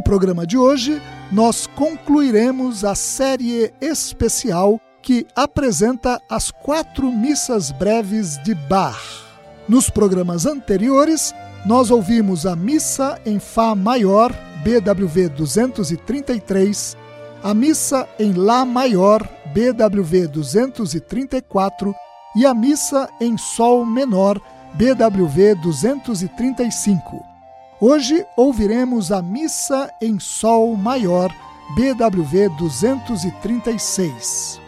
No programa de hoje, nós concluiremos a série especial que apresenta as quatro missas breves de Bach. Nos programas anteriores, nós ouvimos a missa em Fá maior, BWV 233, a missa em Lá maior, BWV 234 e a missa em Sol menor, BWV 235. Hoje ouviremos a Missa em Sol Maior, BWV 236.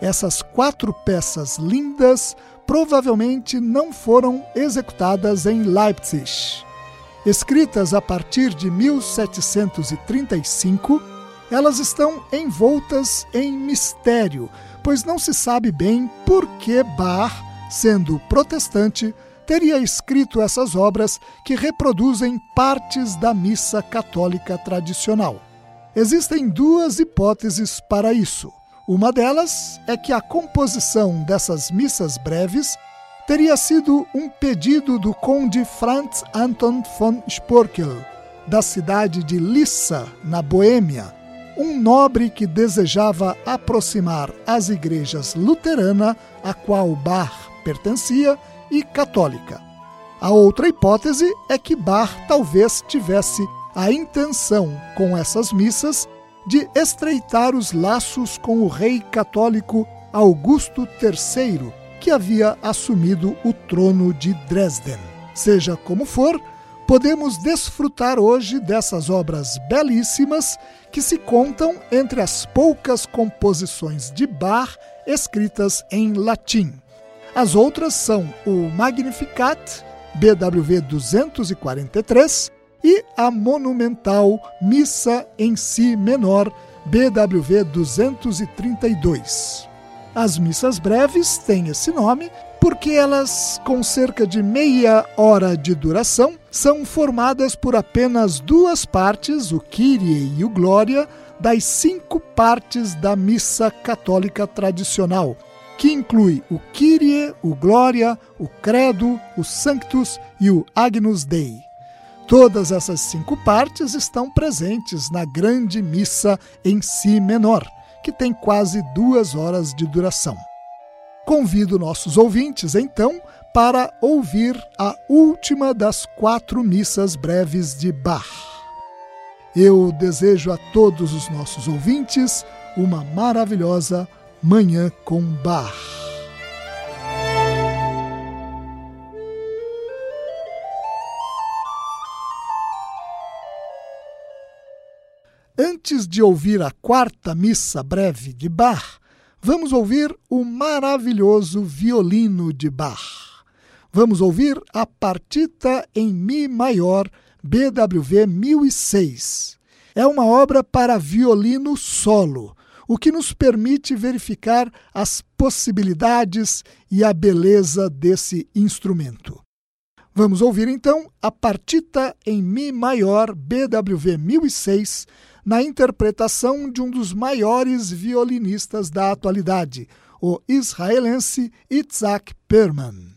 Essas quatro peças lindas provavelmente não foram executadas em Leipzig. Escritas a partir de 1735, elas estão envoltas em mistério, pois não se sabe bem por que Bach, sendo protestante, teria escrito essas obras que reproduzem partes da missa católica tradicional. Existem duas hipóteses para isso. Uma delas é que a composição dessas missas breves teria sido um pedido do conde Franz Anton von Sporkel, da cidade de Lissa, na Boêmia, um nobre que desejava aproximar as igrejas luterana, a qual Bach pertencia, e católica. A outra hipótese é que Bach talvez tivesse a intenção, com essas missas, de estreitar os laços com o rei católico Augusto III, que havia assumido o trono de Dresden. Seja como for, podemos desfrutar hoje dessas obras belíssimas que se contam entre as poucas composições de Bach escritas em latim. As outras são o Magnificat, BWV 243, e a monumental Missa em Si menor, BWV 232. As missas breves têm esse nome porque elas, com cerca de meia hora de duração, são formadas por apenas duas partes, o Kyrie e o Glória, das cinco partes da missa católica tradicional, que inclui o Kyrie, o Glória, o Credo, o Sanctus e o Agnus Dei. Todas essas cinco partes estão presentes na grande missa em si menor, que tem quase duas horas de duração. Convido nossos ouvintes, então, para ouvir a última das quatro missas breves de Bach. Eu desejo a todos os nossos ouvintes uma maravilhosa Manhã com Bar. Antes de ouvir a quarta missa breve de Bach, vamos ouvir o maravilhoso violino de Bach. Vamos ouvir a partita em Mi maior BWV 1006. É uma obra para violino solo, o que nos permite verificar as possibilidades e a beleza desse instrumento. Vamos ouvir então a partita em Mi maior BWV 1006 na interpretação de um dos maiores violinistas da atualidade, o israelense Itzhak Perman.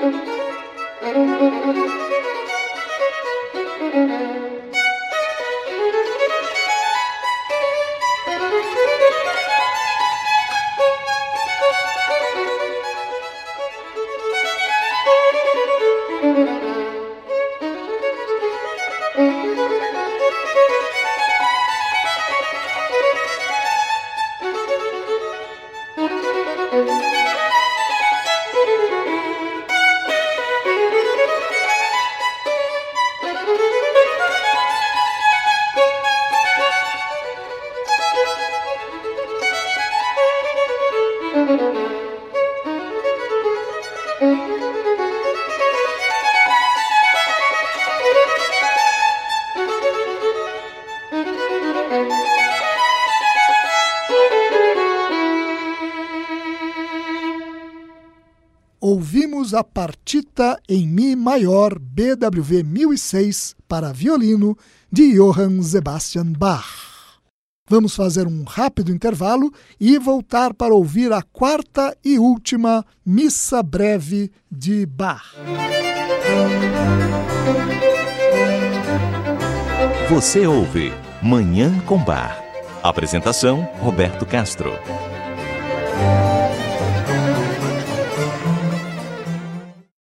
Thank you. Ouvimos a partita em Mi maior BWV 1006 para violino de Johann Sebastian Bach. Vamos fazer um rápido intervalo e voltar para ouvir a quarta e última Missa Breve de Bach. Você ouve Manhã com Bar. Apresentação: Roberto Castro.